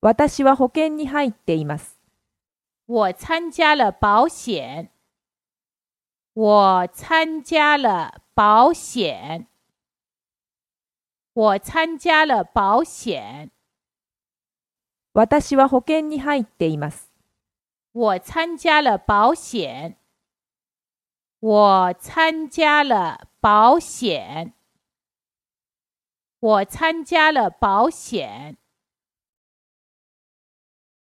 私は保険に入っています。我参加了保险。我参加了保险。我参加了保险。私は保険に入っています。我参加了保险。我参加了保险。我参加了保险。